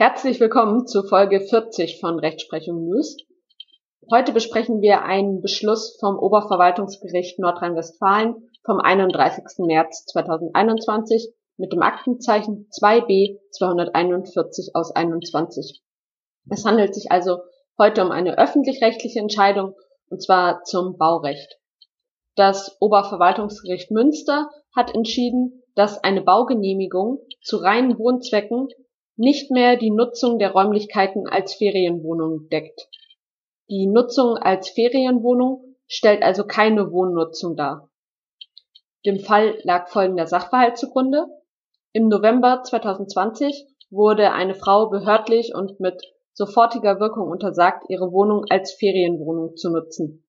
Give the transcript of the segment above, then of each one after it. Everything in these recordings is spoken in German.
Herzlich willkommen zu Folge 40 von Rechtsprechung News. Heute besprechen wir einen Beschluss vom Oberverwaltungsgericht Nordrhein-Westfalen vom 31. März 2021 mit dem Aktenzeichen 2b 241 aus 21. Es handelt sich also heute um eine öffentlich-rechtliche Entscheidung und zwar zum Baurecht. Das Oberverwaltungsgericht Münster hat entschieden, dass eine Baugenehmigung zu reinen Wohnzwecken nicht mehr die Nutzung der Räumlichkeiten als Ferienwohnung deckt. Die Nutzung als Ferienwohnung stellt also keine Wohnnutzung dar. Dem Fall lag folgender Sachverhalt zugrunde. Im November 2020 wurde eine Frau behördlich und mit sofortiger Wirkung untersagt, ihre Wohnung als Ferienwohnung zu nutzen.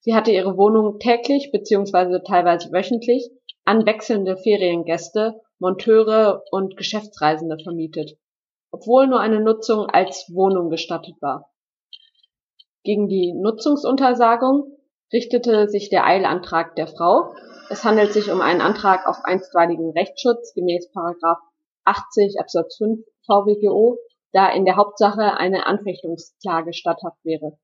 Sie hatte ihre Wohnung täglich bzw. teilweise wöchentlich an wechselnde Feriengäste Monteure und Geschäftsreisende vermietet, obwohl nur eine Nutzung als Wohnung gestattet war. Gegen die Nutzungsuntersagung richtete sich der Eilantrag der Frau. Es handelt sich um einen Antrag auf einstweiligen Rechtsschutz gemäß 80 Absatz 5 VWGO, da in der Hauptsache eine Anfechtungsklage statthaft wäre.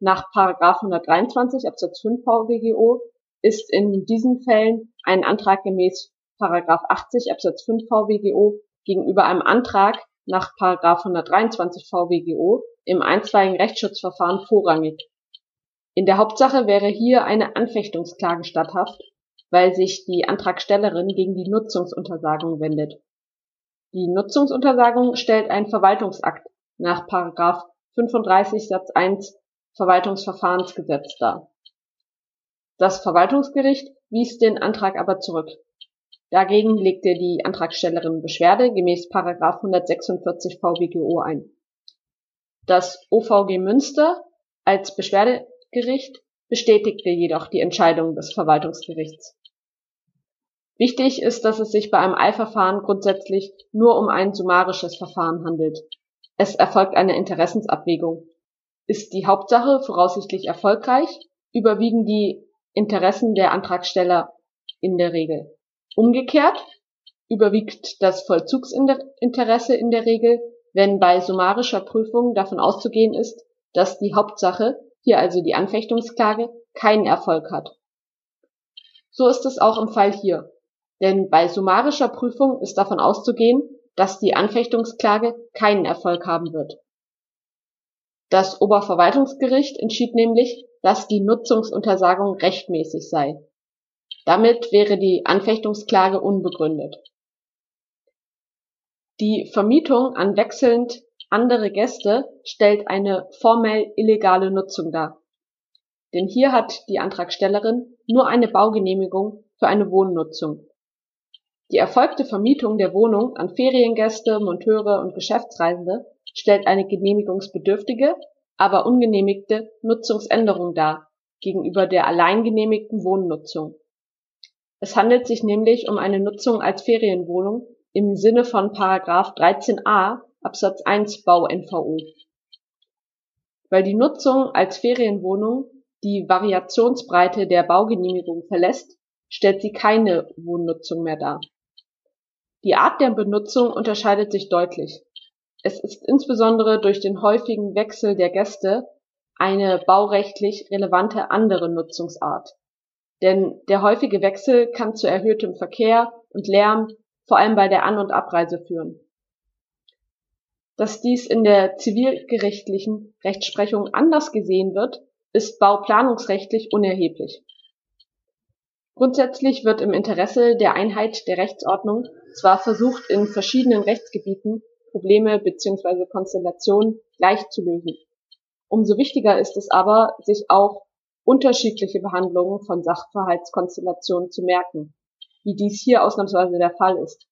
Nach 123 Absatz 5 VWGO ist in diesen Fällen ein Antrag gemäß Paragraph 80 Absatz 5 VWGO gegenüber einem Antrag nach Paragraph 123 VWGO im einstweiligen Rechtsschutzverfahren vorrangig. In der Hauptsache wäre hier eine Anfechtungsklage statthaft, weil sich die Antragstellerin gegen die Nutzungsuntersagung wendet. Die Nutzungsuntersagung stellt ein Verwaltungsakt nach Paragraph 35 Satz 1 Verwaltungsverfahrensgesetz dar. Das Verwaltungsgericht wies den Antrag aber zurück. Dagegen legte die Antragstellerin Beschwerde gemäß § 146 VWGO ein. Das OVG Münster als Beschwerdegericht bestätigte jedoch die Entscheidung des Verwaltungsgerichts. Wichtig ist, dass es sich bei einem Eilverfahren grundsätzlich nur um ein summarisches Verfahren handelt. Es erfolgt eine Interessensabwägung. Ist die Hauptsache voraussichtlich erfolgreich, überwiegen die Interessen der Antragsteller in der Regel. Umgekehrt überwiegt das Vollzugsinteresse in der Regel, wenn bei summarischer Prüfung davon auszugehen ist, dass die Hauptsache, hier also die Anfechtungsklage, keinen Erfolg hat. So ist es auch im Fall hier. Denn bei summarischer Prüfung ist davon auszugehen, dass die Anfechtungsklage keinen Erfolg haben wird. Das Oberverwaltungsgericht entschied nämlich, dass die Nutzungsuntersagung rechtmäßig sei. Damit wäre die Anfechtungsklage unbegründet. Die Vermietung an wechselnd andere Gäste stellt eine formell illegale Nutzung dar. Denn hier hat die Antragstellerin nur eine Baugenehmigung für eine Wohnnutzung. Die erfolgte Vermietung der Wohnung an Feriengäste, Monteure und Geschäftsreisende stellt eine genehmigungsbedürftige, aber ungenehmigte Nutzungsänderung dar gegenüber der allein genehmigten Wohnnutzung. Es handelt sich nämlich um eine Nutzung als Ferienwohnung im Sinne von § 13a Absatz 1 Bau-NVO. Weil die Nutzung als Ferienwohnung die Variationsbreite der Baugenehmigung verlässt, stellt sie keine Wohnnutzung mehr dar. Die Art der Benutzung unterscheidet sich deutlich. Es ist insbesondere durch den häufigen Wechsel der Gäste eine baurechtlich relevante andere Nutzungsart denn der häufige Wechsel kann zu erhöhtem Verkehr und Lärm, vor allem bei der An- und Abreise führen. Dass dies in der zivilgerichtlichen Rechtsprechung anders gesehen wird, ist bauplanungsrechtlich unerheblich. Grundsätzlich wird im Interesse der Einheit der Rechtsordnung zwar versucht, in verschiedenen Rechtsgebieten Probleme bzw. Konstellationen gleich zu lösen. Umso wichtiger ist es aber, sich auch unterschiedliche Behandlungen von Sachverhaltskonstellationen zu merken, wie dies hier ausnahmsweise der Fall ist.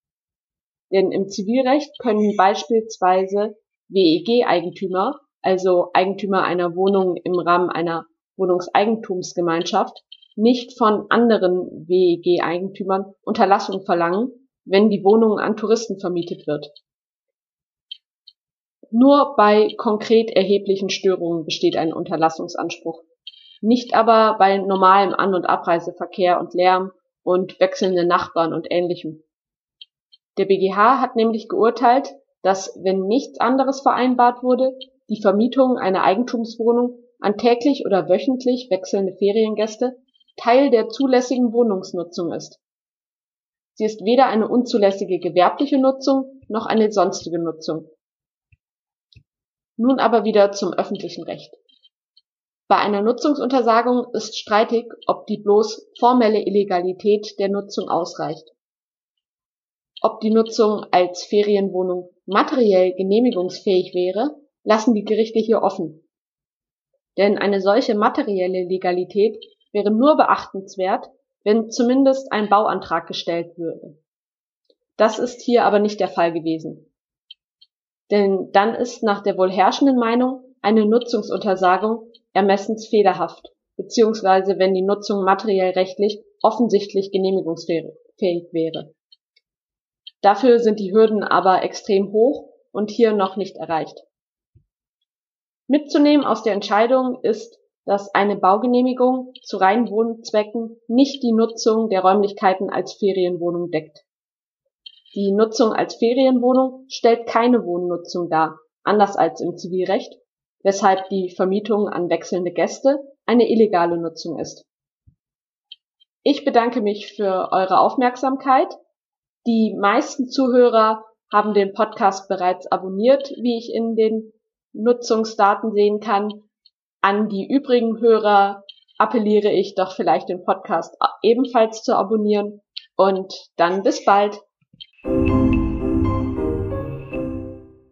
Denn im Zivilrecht können beispielsweise WEG-Eigentümer, also Eigentümer einer Wohnung im Rahmen einer Wohnungseigentumsgemeinschaft, nicht von anderen WEG-Eigentümern Unterlassung verlangen, wenn die Wohnung an Touristen vermietet wird. Nur bei konkret erheblichen Störungen besteht ein Unterlassungsanspruch nicht aber bei normalem An- und Abreiseverkehr und Lärm und wechselnden Nachbarn und ähnlichem. Der BGH hat nämlich geurteilt, dass, wenn nichts anderes vereinbart wurde, die Vermietung einer Eigentumswohnung an täglich oder wöchentlich wechselnde Feriengäste Teil der zulässigen Wohnungsnutzung ist. Sie ist weder eine unzulässige gewerbliche Nutzung noch eine sonstige Nutzung. Nun aber wieder zum öffentlichen Recht. Bei einer Nutzungsuntersagung ist streitig, ob die bloß formelle Illegalität der Nutzung ausreicht. Ob die Nutzung als Ferienwohnung materiell genehmigungsfähig wäre, lassen die Gerichte hier offen. Denn eine solche materielle Legalität wäre nur beachtenswert, wenn zumindest ein Bauantrag gestellt würde. Das ist hier aber nicht der Fall gewesen. Denn dann ist nach der wohl herrschenden Meinung eine Nutzungsuntersagung ermessensfehlerhaft, beziehungsweise wenn die Nutzung materiell rechtlich offensichtlich genehmigungsfähig wäre. Dafür sind die Hürden aber extrem hoch und hier noch nicht erreicht. Mitzunehmen aus der Entscheidung ist, dass eine Baugenehmigung zu reinen Wohnzwecken nicht die Nutzung der Räumlichkeiten als Ferienwohnung deckt. Die Nutzung als Ferienwohnung stellt keine Wohnnutzung dar, anders als im Zivilrecht, weshalb die Vermietung an wechselnde Gäste eine illegale Nutzung ist. Ich bedanke mich für eure Aufmerksamkeit. Die meisten Zuhörer haben den Podcast bereits abonniert, wie ich in den Nutzungsdaten sehen kann. An die übrigen Hörer appelliere ich doch vielleicht den Podcast ebenfalls zu abonnieren und dann bis bald.